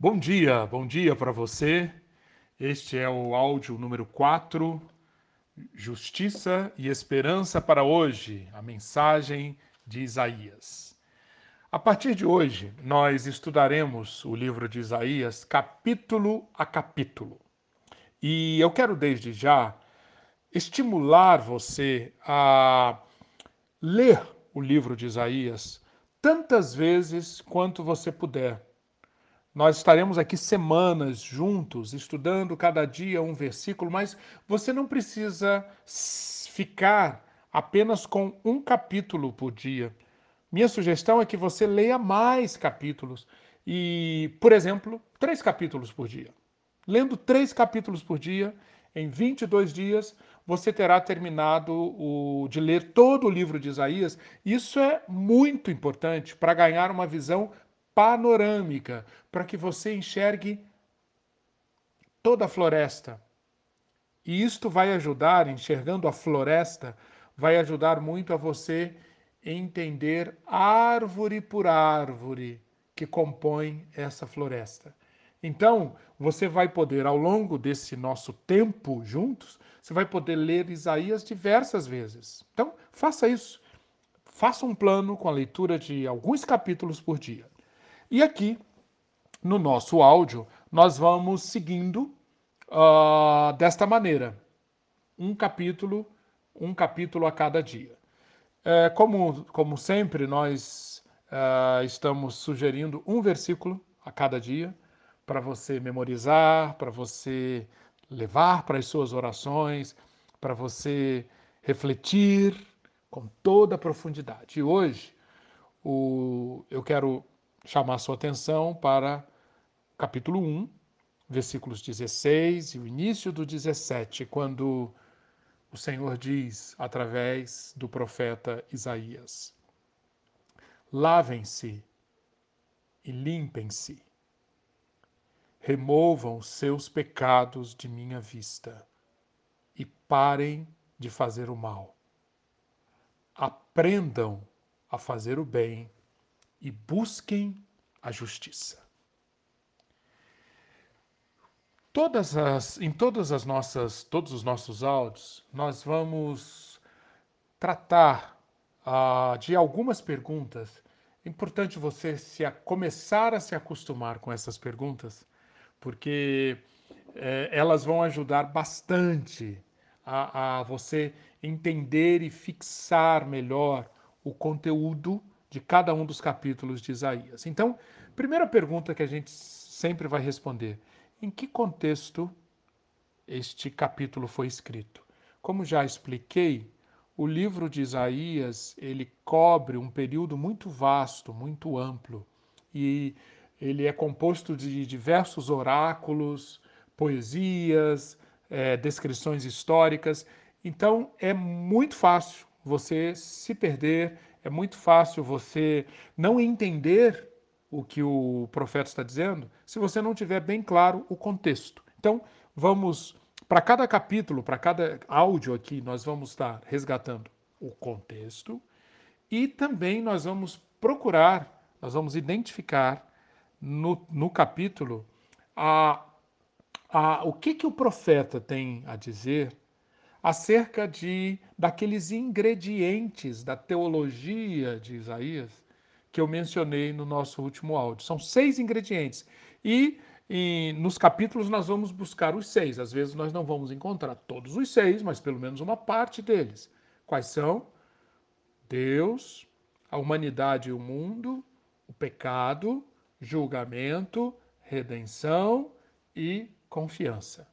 Bom dia, bom dia para você. Este é o áudio número 4, Justiça e Esperança para hoje, a mensagem de Isaías. A partir de hoje, nós estudaremos o livro de Isaías capítulo a capítulo. E eu quero desde já estimular você a ler o livro de Isaías tantas vezes quanto você puder. Nós estaremos aqui semanas juntos, estudando cada dia um versículo, mas você não precisa ficar apenas com um capítulo por dia. Minha sugestão é que você leia mais capítulos. E, por exemplo, três capítulos por dia. Lendo três capítulos por dia, em 22 dias, você terá terminado o, de ler todo o livro de Isaías. Isso é muito importante para ganhar uma visão panorâmica, para que você enxergue toda a floresta. E isto vai ajudar, enxergando a floresta, vai ajudar muito a você entender árvore por árvore que compõe essa floresta. Então, você vai poder, ao longo desse nosso tempo juntos, você vai poder ler Isaías diversas vezes. Então, faça isso. Faça um plano com a leitura de alguns capítulos por dia. E aqui, no nosso áudio, nós vamos seguindo uh, desta maneira: um capítulo, um capítulo a cada dia. É, como, como sempre, nós uh, estamos sugerindo um versículo a cada dia para você memorizar, para você levar para as suas orações, para você refletir com toda a profundidade. E hoje o, eu quero chamar sua atenção para capítulo 1, versículos 16 e o início do 17, quando o Senhor diz através do profeta Isaías: Lavem-se e limpem-se removam seus pecados de minha vista e parem de fazer o mal. Aprendam a fazer o bem e busquem a justiça. Todas as, em todas as nossas, todos os nossos áudios, nós vamos tratar ah, de algumas perguntas. É importante você se a, começar a se acostumar com essas perguntas, porque é, elas vão ajudar bastante a, a você entender e fixar melhor o conteúdo de cada um dos capítulos de Isaías. Então, primeira pergunta que a gente sempre vai responder: em que contexto este capítulo foi escrito? Como já expliquei, o livro de Isaías, ele cobre um período muito vasto, muito amplo, e ele é composto de diversos oráculos, poesias, é, descrições históricas. Então é muito fácil você se perder, é muito fácil você não entender o que o profeta está dizendo se você não tiver bem claro o contexto. Então vamos para cada capítulo, para cada áudio aqui, nós vamos estar resgatando o contexto e também nós vamos procurar, nós vamos identificar no, no capítulo a, a, o que, que o profeta tem a dizer acerca de daqueles ingredientes da teologia de Isaías que eu mencionei no nosso último áudio. São seis ingredientes. E, e, nos capítulos nós vamos buscar os seis. Às vezes nós não vamos encontrar todos os seis, mas pelo menos uma parte deles. Quais são? Deus, a humanidade e o mundo, o pecado, julgamento, redenção e confiança.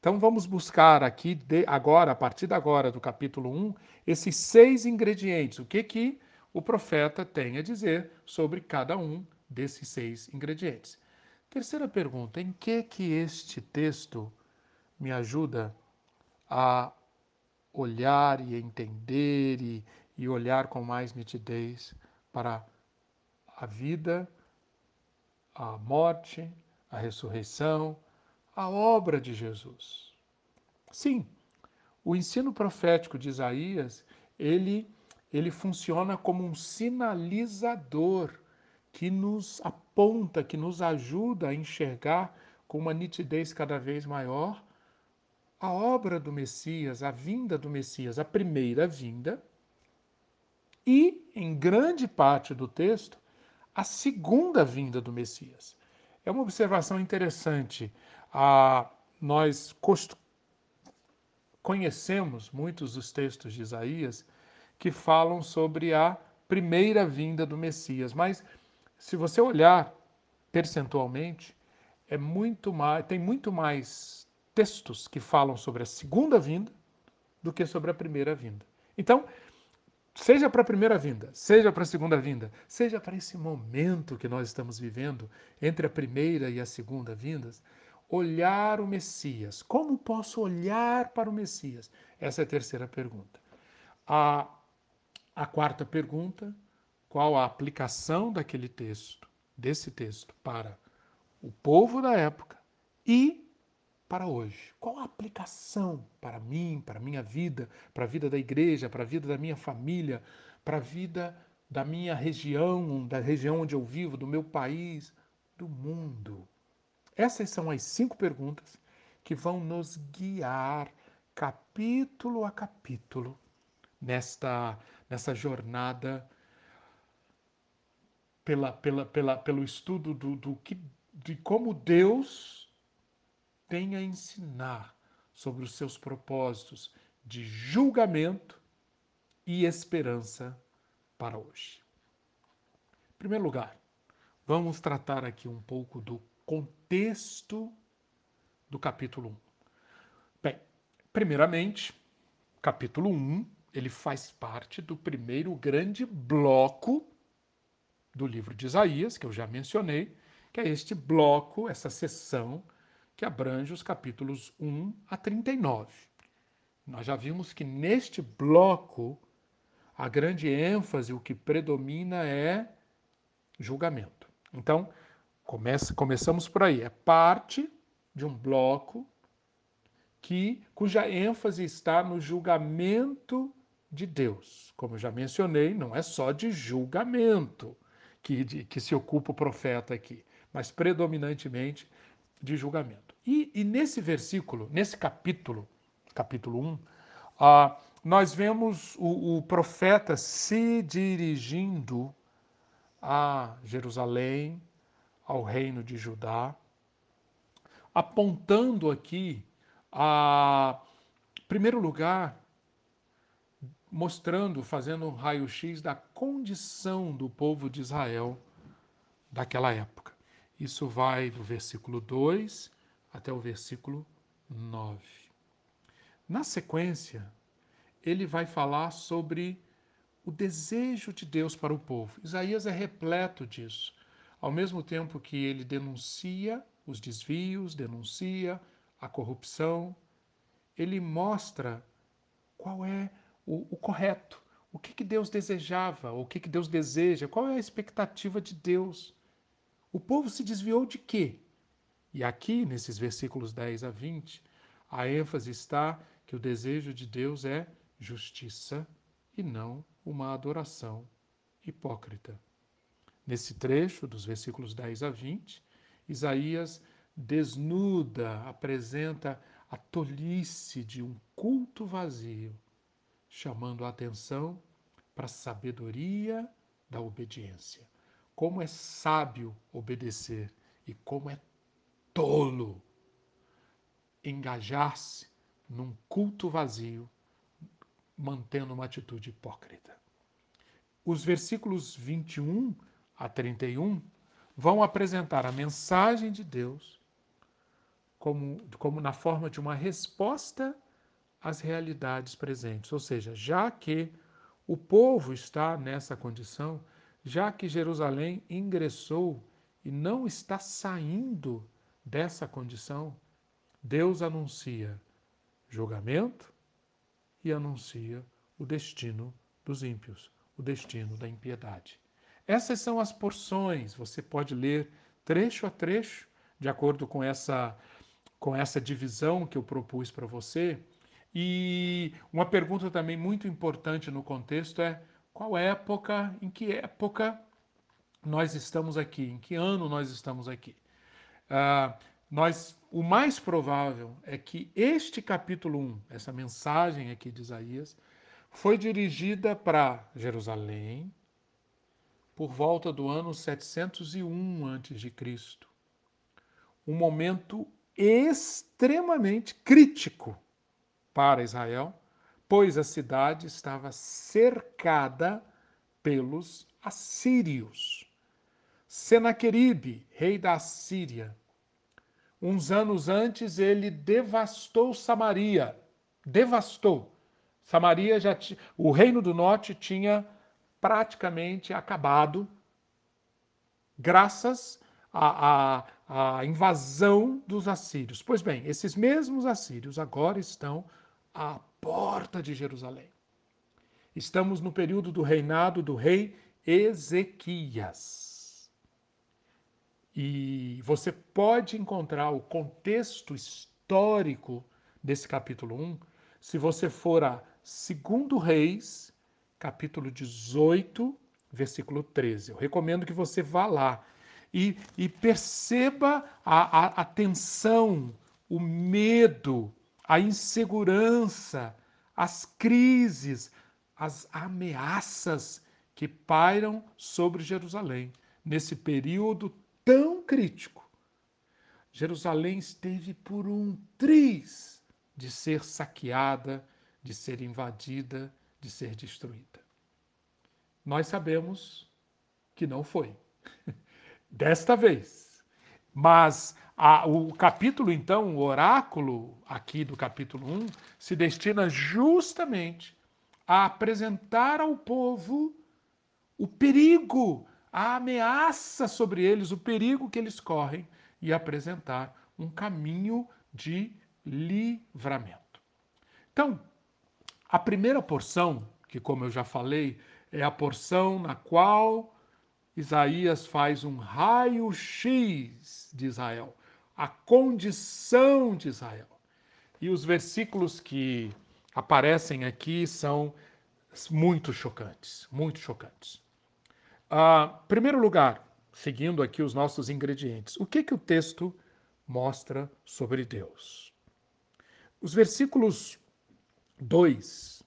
Então vamos buscar aqui de agora, a partir de agora do capítulo 1, esses seis ingredientes. O que que o profeta tem a dizer sobre cada um desses seis ingredientes. Terceira pergunta: em que que este texto me ajuda a olhar e entender e, e olhar com mais nitidez para a vida a morte, a ressurreição, a obra de Jesus. Sim, o ensino profético de Isaías, ele, ele funciona como um sinalizador que nos aponta, que nos ajuda a enxergar com uma nitidez cada vez maior a obra do Messias, a vinda do Messias, a primeira vinda, e, em grande parte do texto, a segunda vinda do Messias. É uma observação interessante. Ah, nós conhecemos muitos dos textos de Isaías que falam sobre a primeira vinda do Messias, mas se você olhar percentualmente, é muito mais, tem muito mais textos que falam sobre a segunda vinda do que sobre a primeira vinda. Então, seja para a primeira vinda, seja para a segunda vinda, seja para esse momento que nós estamos vivendo entre a primeira e a segunda vindas, olhar o Messias. Como posso olhar para o Messias? Essa é a terceira pergunta. A, a quarta pergunta, qual a aplicação daquele texto, desse texto, para o povo da época e para hoje? Qual a aplicação para mim, para a minha vida, para a vida da igreja, para a vida da minha família, para a vida da minha região, da região onde eu vivo, do meu país, do mundo? Essas são as cinco perguntas que vão nos guiar capítulo a capítulo nesta, nessa jornada pela, pela, pela, pelo estudo do, do que, de como Deus tem a ensinar sobre os seus propósitos de julgamento e esperança para hoje. Em primeiro lugar, vamos tratar aqui um pouco do contexto do capítulo 1. Bem, primeiramente, capítulo 1, ele faz parte do primeiro grande bloco do livro de Isaías, que eu já mencionei, que é este bloco, essa sessão que abrange os capítulos 1 a 39. Nós já vimos que neste bloco a grande ênfase, o que predomina é julgamento. Então, começa, começamos por aí. É parte de um bloco que cuja ênfase está no julgamento de Deus. Como eu já mencionei, não é só de julgamento que, de, que se ocupa o profeta aqui, mas predominantemente de julgamento. E, e nesse versículo, nesse capítulo, capítulo 1, uh, nós vemos o, o profeta se dirigindo a Jerusalém, ao reino de Judá, apontando aqui a, em primeiro lugar, mostrando, fazendo um raio-x da condição do povo de Israel daquela época. Isso vai do versículo 2 até o versículo 9. Na sequência, ele vai falar sobre o desejo de Deus para o povo. Isaías é repleto disso. Ao mesmo tempo que ele denuncia os desvios, denuncia a corrupção, ele mostra qual é o, o correto, o que, que Deus desejava, o que, que Deus deseja, qual é a expectativa de Deus. O povo se desviou de quê? E aqui, nesses versículos 10 a 20, a ênfase está que o desejo de Deus é justiça e não uma adoração hipócrita. Nesse trecho, dos versículos 10 a 20, Isaías desnuda, apresenta a tolice de um culto vazio, chamando a atenção para a sabedoria da obediência. Como é sábio obedecer e como é tolo engajar-se num culto vazio, mantendo uma atitude hipócrita. Os versículos 21 a 31 vão apresentar a mensagem de Deus como, como na forma de uma resposta às realidades presentes. Ou seja, já que o povo está nessa condição, já que Jerusalém ingressou e não está saindo dessa condição, Deus anuncia julgamento e anuncia o destino dos ímpios, o destino da impiedade. Essas são as porções, você pode ler trecho a trecho, de acordo com essa, com essa divisão que eu propus para você. E uma pergunta também muito importante no contexto é: qual época, em que época nós estamos aqui, em que ano nós estamos aqui. Uh, nós, o mais provável é que este capítulo 1, essa mensagem aqui de Isaías, foi dirigida para Jerusalém por volta do ano 701 a.C. Um momento extremamente crítico para Israel, pois a cidade estava cercada pelos assírios. Senaqueribe, rei da Assíria, uns anos antes ele devastou Samaria, devastou. Samaria já t... o reino do norte tinha praticamente acabado, graças à, à, à invasão dos assírios. Pois bem, esses mesmos assírios agora estão à porta de Jerusalém. Estamos no período do reinado do rei Ezequias. E você pode encontrar o contexto histórico desse capítulo 1 se você for a 2 Reis, capítulo 18, versículo 13. Eu recomendo que você vá lá e, e perceba a, a, a tensão, o medo, a insegurança, as crises, as ameaças que pairam sobre Jerusalém nesse período tão crítico. Jerusalém esteve por um triz de ser saqueada, de ser invadida, de ser destruída. Nós sabemos que não foi. Desta vez. Mas a, o capítulo, então, o oráculo aqui do capítulo 1, se destina justamente a apresentar ao povo o perigo, a ameaça sobre eles, o perigo que eles correm e apresentar um caminho de livramento. Então, a primeira porção, que como eu já falei, é a porção na qual Isaías faz um raio-x de Israel, a condição de Israel. E os versículos que aparecem aqui são muito chocantes, muito chocantes. Uh, primeiro lugar, seguindo aqui os nossos ingredientes, o que, que o texto mostra sobre Deus? Os versículos 2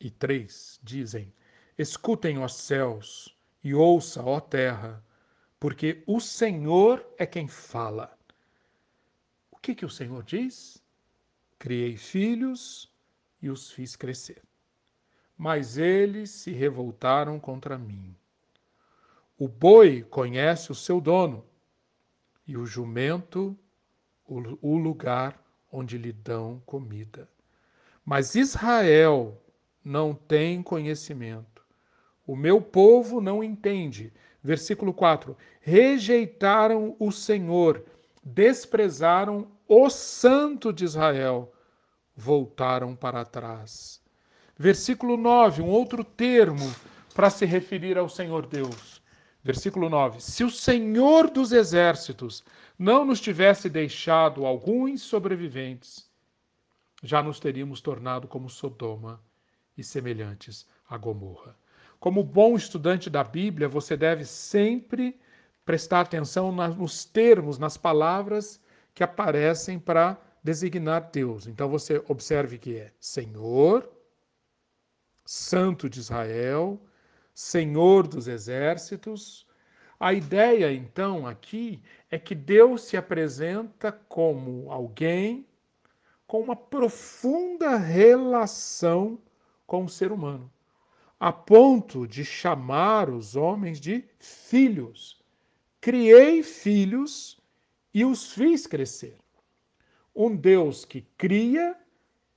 e 3 dizem: Escutem, os céus, e ouça, ó terra, porque o Senhor é quem fala. O que, que o Senhor diz? Criei filhos e os fiz crescer. Mas eles se revoltaram contra mim. O boi conhece o seu dono, e o jumento o lugar onde lhe dão comida. Mas Israel não tem conhecimento. O meu povo não entende. Versículo 4: Rejeitaram o Senhor, desprezaram o Santo de Israel, voltaram para trás. Versículo 9, um outro termo para se referir ao Senhor Deus. Versículo 9: Se o Senhor dos exércitos não nos tivesse deixado alguns sobreviventes, já nos teríamos tornado como Sodoma e semelhantes a Gomorra. Como bom estudante da Bíblia, você deve sempre prestar atenção nos termos, nas palavras que aparecem para designar Deus. Então você observe que é Senhor, Santo de Israel, Senhor dos exércitos. A ideia, então, aqui é que Deus se apresenta como alguém com uma profunda relação com o ser humano, a ponto de chamar os homens de filhos. Criei filhos e os fiz crescer. Um Deus que cria,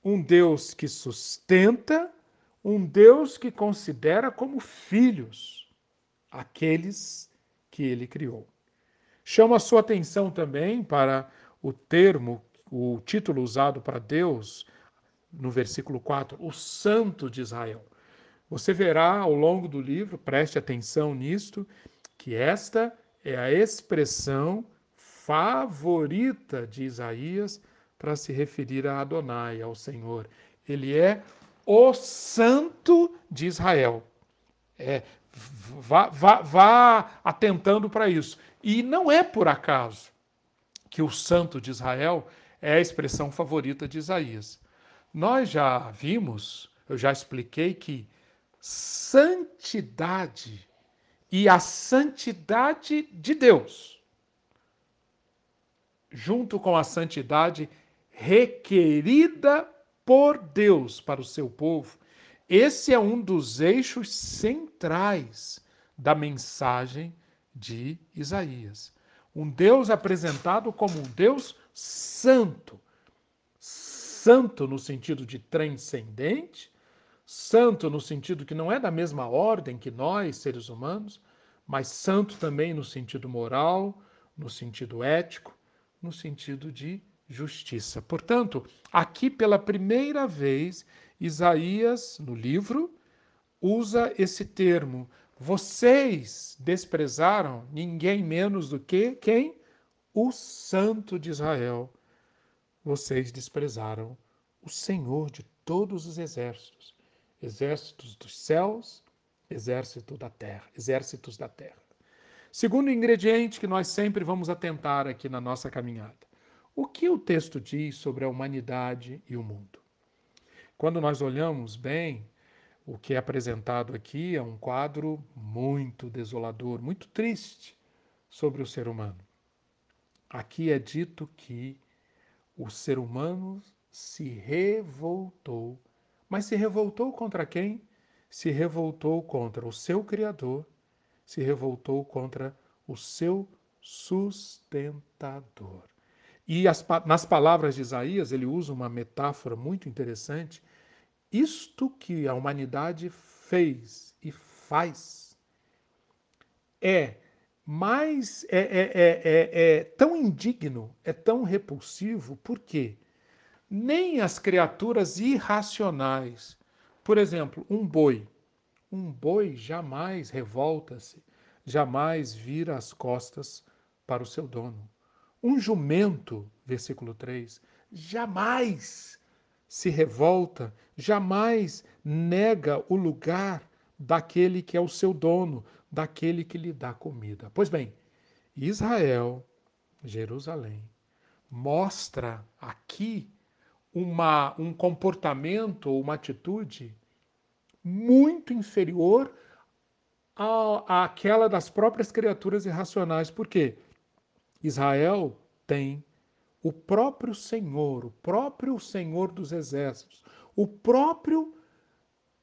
um Deus que sustenta, um Deus que considera como filhos aqueles que ele criou. Chama a sua atenção também para o termo o título usado para Deus no versículo 4, o Santo de Israel. Você verá ao longo do livro, preste atenção nisto, que esta é a expressão favorita de Isaías para se referir a Adonai, ao Senhor. Ele é o Santo de Israel. É, Vá, vá, vá atentando para isso. E não é por acaso que o santo de Israel é a expressão favorita de Isaías. Nós já vimos, eu já expliquei que santidade e a santidade de Deus, junto com a santidade requerida por Deus para o seu povo, esse é um dos eixos centrais da mensagem de Isaías. Um Deus apresentado como um Deus santo. Santo no sentido de transcendente, santo no sentido que não é da mesma ordem que nós, seres humanos, mas santo também no sentido moral, no sentido ético, no sentido de justiça. Portanto, aqui pela primeira vez, Isaías, no livro, usa esse termo. Vocês desprezaram ninguém menos do que quem? O Santo de Israel. Vocês desprezaram o Senhor de todos os exércitos, exércitos dos céus, exército da terra, exércitos da terra. Segundo ingrediente que nós sempre vamos atentar aqui na nossa caminhada. O que o texto diz sobre a humanidade e o mundo? Quando nós olhamos bem, o que é apresentado aqui é um quadro muito desolador, muito triste sobre o ser humano. Aqui é dito que o ser humano se revoltou. Mas se revoltou contra quem? Se revoltou contra o seu Criador, se revoltou contra o seu sustentador. E as, nas palavras de Isaías, ele usa uma metáfora muito interessante. Isto que a humanidade fez e faz é mais é, é, é, é, tão indigno, é tão repulsivo, porque nem as criaturas irracionais, por exemplo, um boi, um boi jamais revolta-se, jamais vira as costas para o seu dono. Um jumento, versículo 3, jamais se revolta, jamais nega o lugar daquele que é o seu dono, daquele que lhe dá comida. Pois bem, Israel, Jerusalém, mostra aqui uma, um comportamento uma atitude muito inferior à, àquela das próprias criaturas irracionais. Por quê? Israel tem o próprio Senhor, o próprio Senhor dos exércitos, o próprio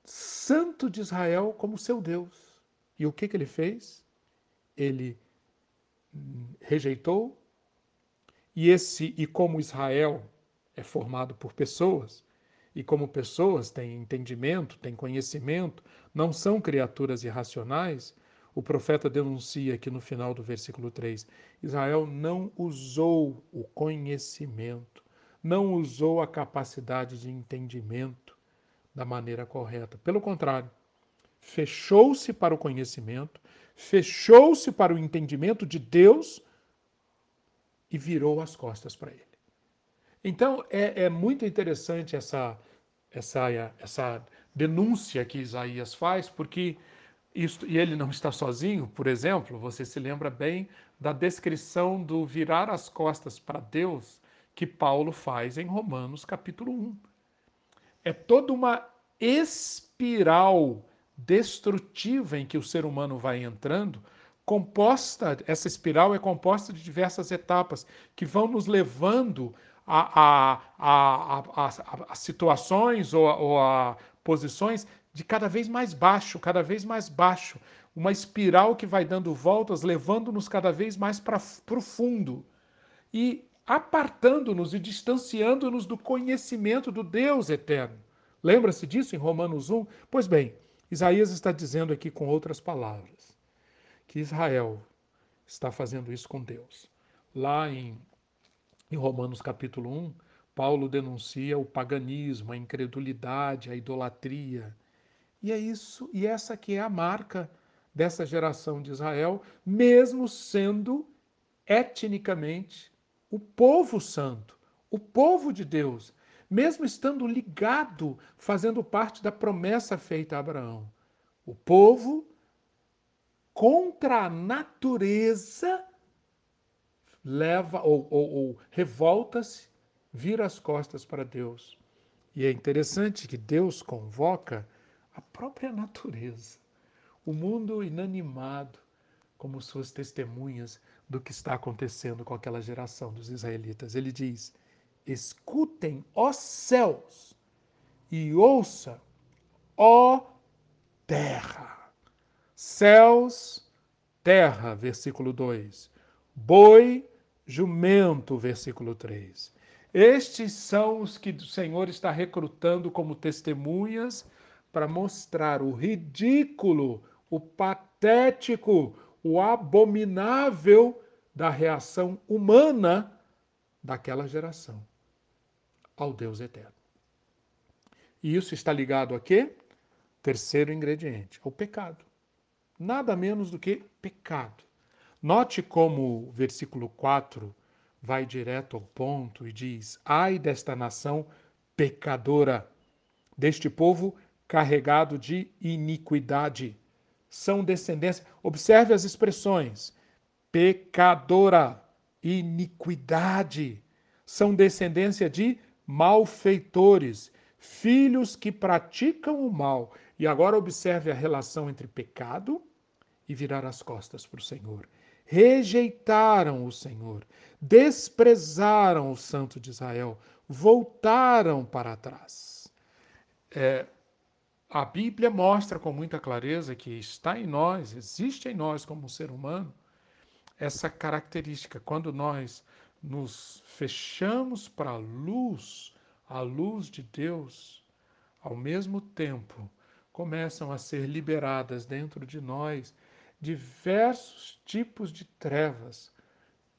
Santo de Israel como seu Deus. E o que, que ele fez? Ele rejeitou, e esse e como Israel é formado por pessoas, e como pessoas têm entendimento, têm conhecimento, não são criaturas irracionais, o profeta denuncia aqui no final do versículo 3: Israel não usou o conhecimento, não usou a capacidade de entendimento da maneira correta. Pelo contrário, fechou-se para o conhecimento, fechou-se para o entendimento de Deus e virou as costas para ele. Então é, é muito interessante essa, essa, essa denúncia que Isaías faz, porque isto, e ele não está sozinho, por exemplo, você se lembra bem da descrição do virar as costas para Deus que Paulo faz em Romanos capítulo 1. É toda uma espiral destrutiva em que o ser humano vai entrando, composta, essa espiral é composta de diversas etapas que vão nos levando a, a, a, a situações ou, ou a posições de cada vez mais baixo, cada vez mais baixo. Uma espiral que vai dando voltas, levando-nos cada vez mais para o fundo. E apartando-nos e distanciando-nos do conhecimento do Deus eterno. Lembra-se disso em Romanos 1? Pois bem, Isaías está dizendo aqui com outras palavras que Israel está fazendo isso com Deus. Lá em, em Romanos capítulo 1, Paulo denuncia o paganismo, a incredulidade, a idolatria, e é isso, e essa que é a marca dessa geração de Israel, mesmo sendo etnicamente o povo santo, o povo de Deus, mesmo estando ligado, fazendo parte da promessa feita a Abraão. O povo contra a natureza, leva ou, ou, ou revolta-se, vira as costas para Deus. E é interessante que Deus convoca a própria natureza, o mundo inanimado, como suas testemunhas do que está acontecendo com aquela geração dos israelitas. Ele diz: Escutem, ó céus, e ouça, ó terra. Céus, terra, versículo 2. Boi, jumento, versículo 3. Estes são os que o Senhor está recrutando como testemunhas para mostrar o ridículo, o patético, o abominável da reação humana daquela geração ao Deus eterno. E isso está ligado a quê? Terceiro ingrediente, ao pecado. Nada menos do que pecado. Note como o versículo 4 vai direto ao ponto e diz: Ai desta nação pecadora, deste povo carregado de iniquidade são descendência. Observe as expressões: pecadora, iniquidade. São descendência de malfeitores, filhos que praticam o mal. E agora observe a relação entre pecado e virar as costas para o Senhor. Rejeitaram o Senhor, desprezaram o Santo de Israel, voltaram para trás. É, a Bíblia mostra com muita clareza que está em nós, existe em nós como ser humano, essa característica. Quando nós nos fechamos para a luz, a luz de Deus, ao mesmo tempo começam a ser liberadas dentro de nós diversos tipos de trevas,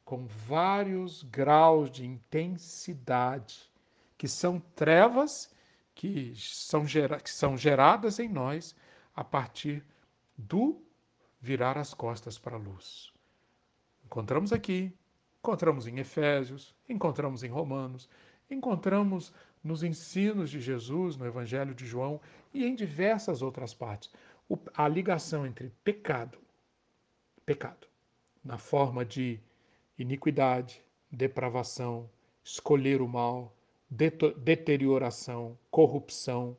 com vários graus de intensidade, que são trevas que são, gera, que são geradas em nós a partir do virar as costas para a luz. Encontramos aqui, encontramos em Efésios, encontramos em Romanos, encontramos nos ensinos de Jesus, no Evangelho de João e em diversas outras partes. O, a ligação entre pecado, pecado, na forma de iniquidade, depravação, escolher o mal, deterioração, corrupção,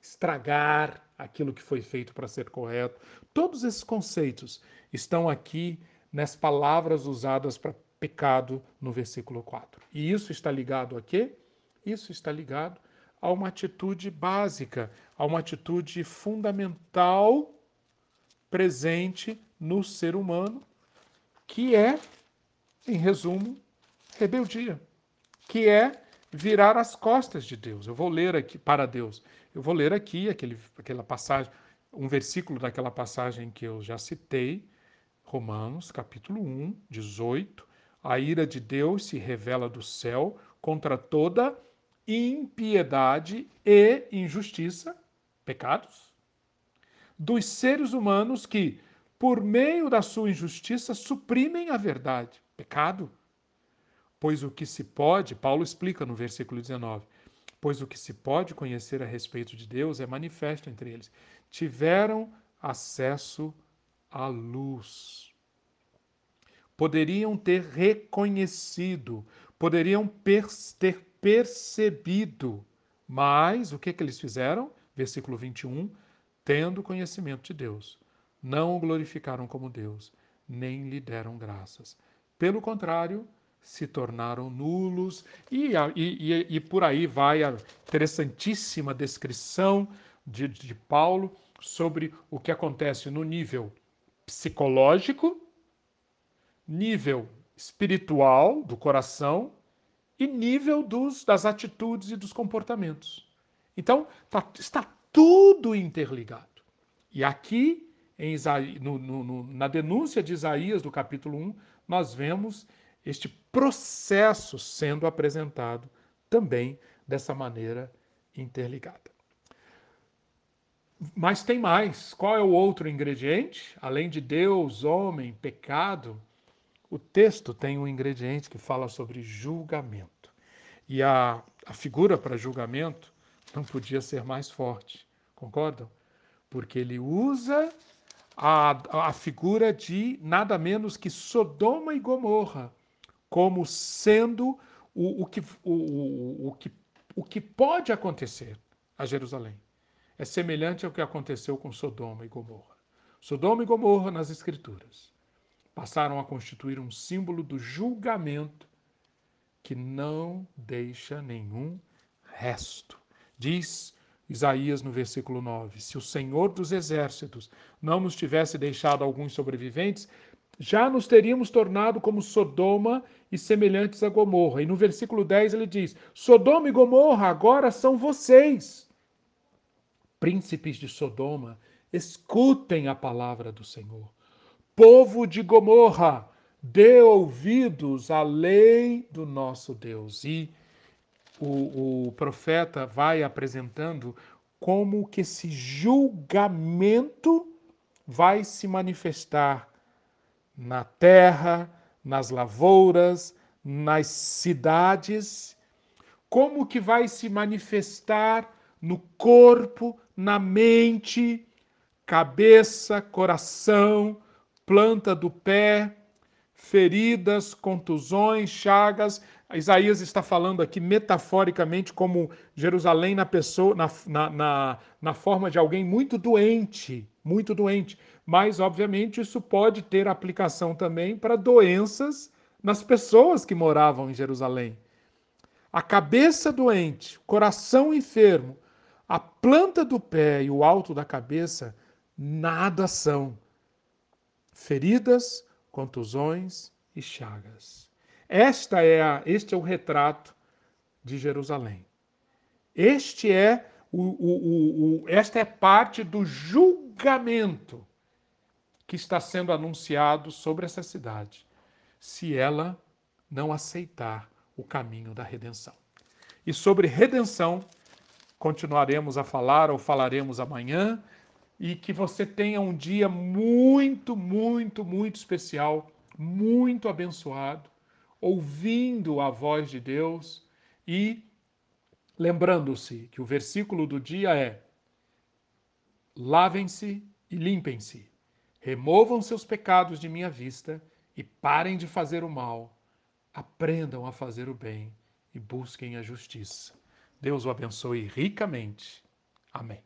estragar aquilo que foi feito para ser correto. Todos esses conceitos estão aqui nas palavras usadas para pecado no versículo 4. E isso está ligado a quê? Isso está ligado a uma atitude básica, a uma atitude fundamental presente no ser humano, que é, em resumo, rebeldia, que é virar as costas de Deus. Eu vou ler aqui para Deus. Eu vou ler aqui aquele, aquela passagem, um versículo daquela passagem que eu já citei, Romanos, capítulo 1, 18. A ira de Deus se revela do céu contra toda impiedade e injustiça, pecados, dos seres humanos que, por meio da sua injustiça, suprimem a verdade, pecado Pois o que se pode, Paulo explica no versículo 19, pois o que se pode conhecer a respeito de Deus é manifesto entre eles. Tiveram acesso à luz. Poderiam ter reconhecido, poderiam ter percebido, mas o que, que eles fizeram? Versículo 21, tendo conhecimento de Deus, não o glorificaram como Deus, nem lhe deram graças. Pelo contrário, se tornaram nulos, e, e, e, por aí vai a interessantíssima descrição de, de Paulo sobre o que acontece no nível psicológico, nível espiritual do coração e nível dos, das atitudes e dos comportamentos. Então, tá, está tudo interligado. E aqui, em Isaías, no, no, na denúncia de Isaías, do capítulo 1, nós vemos este processo sendo apresentado também dessa maneira interligada. Mas tem mais. Qual é o outro ingrediente? Além de Deus, homem, pecado, o texto tem um ingrediente que fala sobre julgamento. E a, a figura para julgamento não podia ser mais forte, concordam? Porque ele usa a, a figura de nada menos que Sodoma e Gomorra, como sendo o, o, que, o, o, que, o que pode acontecer a Jerusalém. É semelhante ao que aconteceu com Sodoma e Gomorra. Sodoma e Gomorra, nas Escrituras, passaram a constituir um símbolo do julgamento que não deixa nenhum resto. Diz Isaías no versículo 9: Se o Senhor dos exércitos não nos tivesse deixado alguns sobreviventes, já nos teríamos tornado como Sodoma e semelhantes a Gomorra. E no versículo 10 ele diz: Sodoma e Gomorra agora são vocês. Príncipes de Sodoma, escutem a palavra do Senhor. Povo de Gomorra, dê ouvidos à lei do nosso Deus. E o, o profeta vai apresentando como que esse julgamento vai se manifestar na terra, nas lavouras, nas cidades, como que vai se manifestar no corpo, na mente, cabeça, coração, planta do pé, feridas, contusões, chagas. Isaías está falando aqui metaforicamente como Jerusalém na pessoa, na, na, na, na forma de alguém muito doente, muito doente. Mas, obviamente, isso pode ter aplicação também para doenças nas pessoas que moravam em Jerusalém. A cabeça doente, coração enfermo, a planta do pé e o alto da cabeça, nada são. Feridas, contusões e chagas. Esta é a, este é o retrato de Jerusalém. Este é o, o, o, esta é parte do julgamento que está sendo anunciado sobre essa cidade, se ela não aceitar o caminho da redenção. E sobre redenção, continuaremos a falar ou falaremos amanhã, e que você tenha um dia muito, muito, muito especial, muito abençoado, ouvindo a voz de Deus e lembrando-se que o versículo do dia é: lavem-se e limpem-se, removam seus pecados de minha vista e parem de fazer o mal, aprendam a fazer o bem e busquem a justiça. Deus o abençoe ricamente. Amém.